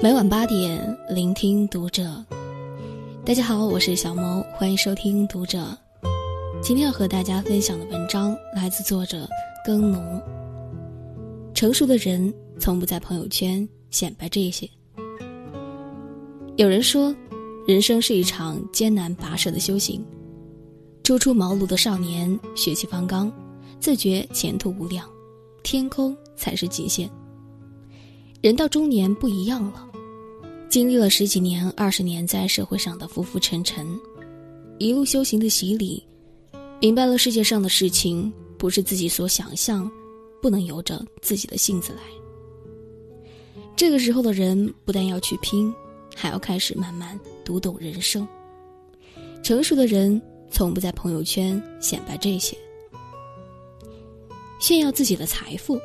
每晚八点，聆听读者。大家好，我是小萌，欢迎收听读者。今天要和大家分享的文章来自作者耕农。成熟的人从不在朋友圈显摆这些。有人说，人生是一场艰难跋涉的修行。初出茅庐的少年，血气方刚，自觉前途无量，天空才是极限。人到中年不一样了，经历了十几年、二十年在社会上的浮浮沉沉，一路修行的洗礼，明白了世界上的事情不是自己所想象，不能由着自己的性子来。这个时候的人不但要去拼，还要开始慢慢读懂人生。成熟的人从不在朋友圈显摆这些，炫耀自己的财富。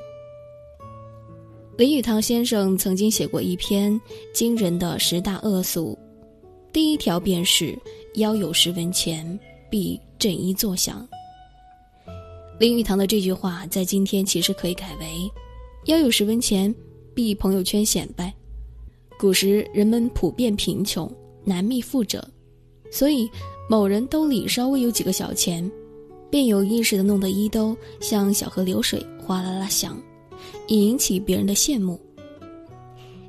林语堂先生曾经写过一篇惊人的十大恶俗，第一条便是腰有十文钱必振衣作响。林语堂的这句话在今天其实可以改为：腰有十文钱必朋友圈显摆。古时人们普遍贫穷，难觅富者，所以某人兜里稍微有几个小钱，便有意识的弄得衣兜像小河流水，哗啦啦响。以引起别人的羡慕。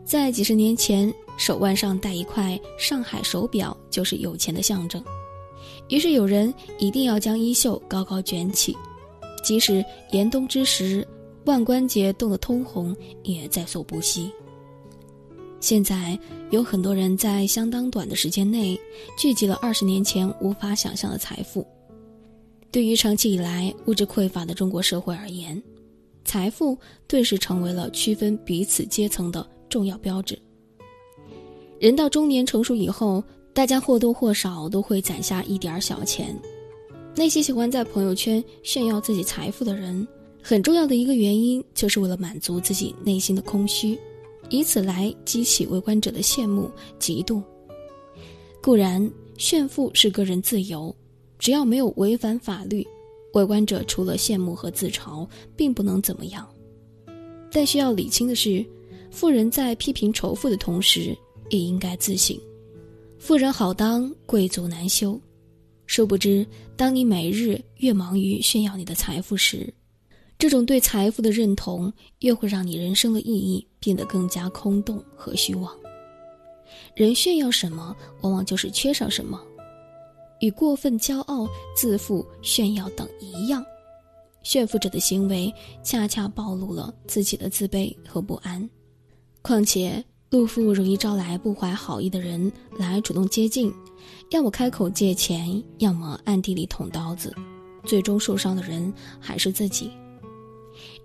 在几十年前，手腕上戴一块上海手表就是有钱的象征，于是有人一定要将衣袖高高卷起，即使严冬之时，腕关节冻得通红，也在所不惜。现在有很多人在相当短的时间内聚集了二十年前无法想象的财富。对于长期以来物质匮乏的中国社会而言，财富顿时成为了区分彼此阶层的重要标志。人到中年成熟以后，大家或多或少都会攒下一点小钱。那些喜欢在朋友圈炫耀自己财富的人，很重要的一个原因，就是为了满足自己内心的空虚，以此来激起围观者的羡慕、嫉妒。固然，炫富是个人自由，只要没有违反法律。围观者除了羡慕和自嘲，并不能怎么样。但需要理清的是，富人在批评仇富的同时，也应该自省：富人好当，贵族难修。殊不知，当你每日越忙于炫耀你的财富时，这种对财富的认同，越会让你人生的意义变得更加空洞和虚妄。人炫耀什么，往往就是缺少什么。与过分骄傲、自负、炫耀等一样，炫富者的行为恰恰暴露了自己的自卑和不安。况且，露富容易招来不怀好意的人来主动接近，要么开口借钱，要么暗地里捅刀子，最终受伤的人还是自己。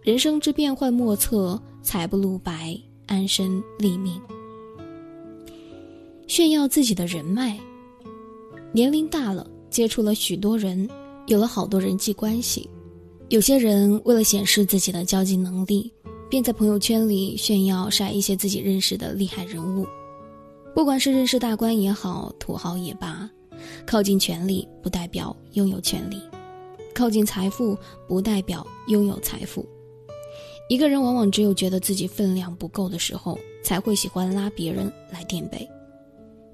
人生之变幻莫测，财不露白，安身立命。炫耀自己的人脉。年龄大了，接触了许多人，有了好多人际关系。有些人为了显示自己的交际能力，便在朋友圈里炫耀晒一些自己认识的厉害人物。不管是认识大官也好，土豪也罢，靠近权力不代表拥有权力，靠近财富不代表拥有财富。一个人往往只有觉得自己分量不够的时候，才会喜欢拉别人来垫背。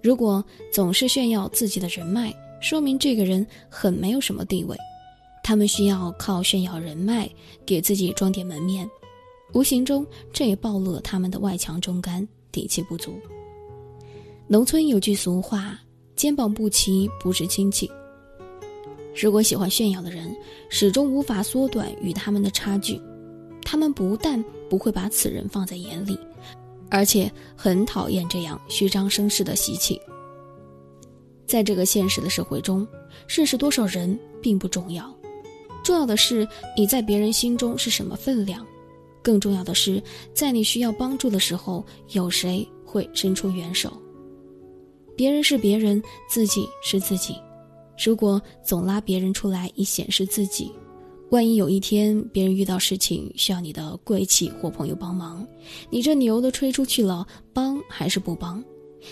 如果总是炫耀自己的人脉，说明这个人很没有什么地位。他们需要靠炫耀人脉给自己装点门面，无形中这也暴露了他们的外强中干、底气不足。农村有句俗话：“肩膀不齐不是亲戚。”如果喜欢炫耀的人始终无法缩短与他们的差距，他们不但不会把此人放在眼里。而且很讨厌这样虚张声势的习气。在这个现实的社会中，认识多少人并不重要，重要的是你在别人心中是什么分量。更重要的是，在你需要帮助的时候，有谁会伸出援手。别人是别人，自己是自己。如果总拉别人出来以显示自己，万一有一天别人遇到事情需要你的贵气或朋友帮忙，你这牛都吹出去了，帮还是不帮？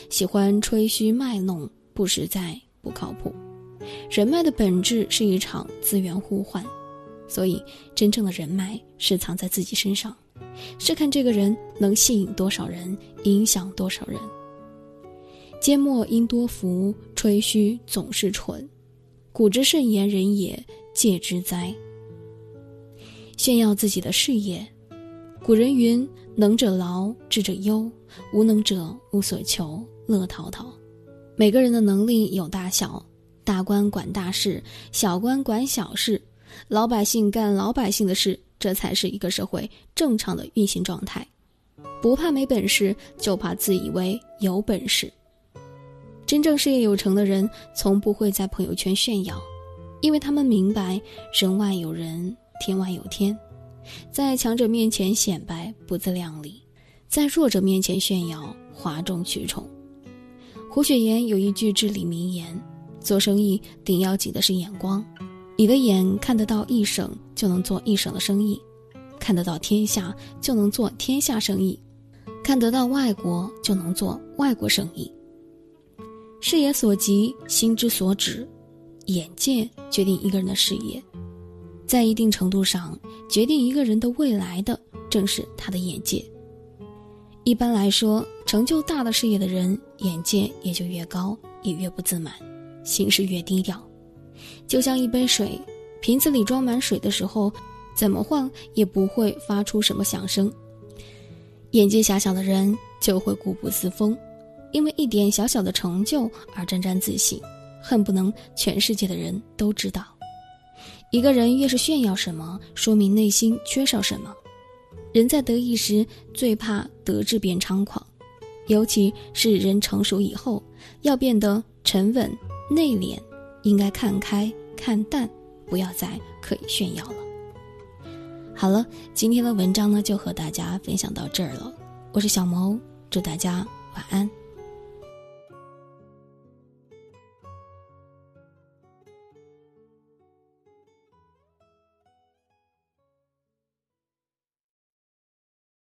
喜欢吹嘘卖弄，不实在，不靠谱。人脉的本质是一场资源互换，所以真正的人脉是藏在自己身上，是看这个人能吸引多少人，影响多少人。缄默因多福，吹嘘总是蠢。古之慎言人也，戒之哉。炫耀自己的事业，古人云：“能者劳，智者忧，无能者无所求，乐陶陶。”每个人的能力有大小，大官管大事，小官管小事，老百姓干老百姓的事，这才是一个社会正常的运行状态。不怕没本事，就怕自以为有本事。真正事业有成的人，从不会在朋友圈炫耀，因为他们明白人外有人，天外有天。在强者面前显摆不自量力，在弱者面前炫耀哗众取宠。胡雪岩有一句至理名言：做生意顶要紧的是眼光，你的眼看得到一省，就能做一省的生意；看得到天下，就能做天下生意；看得到外国，就能做外国生意。视野所及，心之所指，眼界决定一个人的视野，在一定程度上，决定一个人的未来的正是他的眼界。一般来说，成就大的事业的人，眼界也就越高，也越不自满，行事越低调。就像一杯水，瓶子里装满水的时候，怎么晃也不会发出什么响声。眼界狭小的人就会固步自封。因为一点小小的成就而沾沾自喜，恨不能全世界的人都知道。一个人越是炫耀什么，说明内心缺少什么。人在得意时最怕得志变猖狂，尤其是人成熟以后，要变得沉稳内敛，应该看开看淡，不要再刻意炫耀了。好了，今天的文章呢就和大家分享到这儿了。我是小毛，祝大家晚安。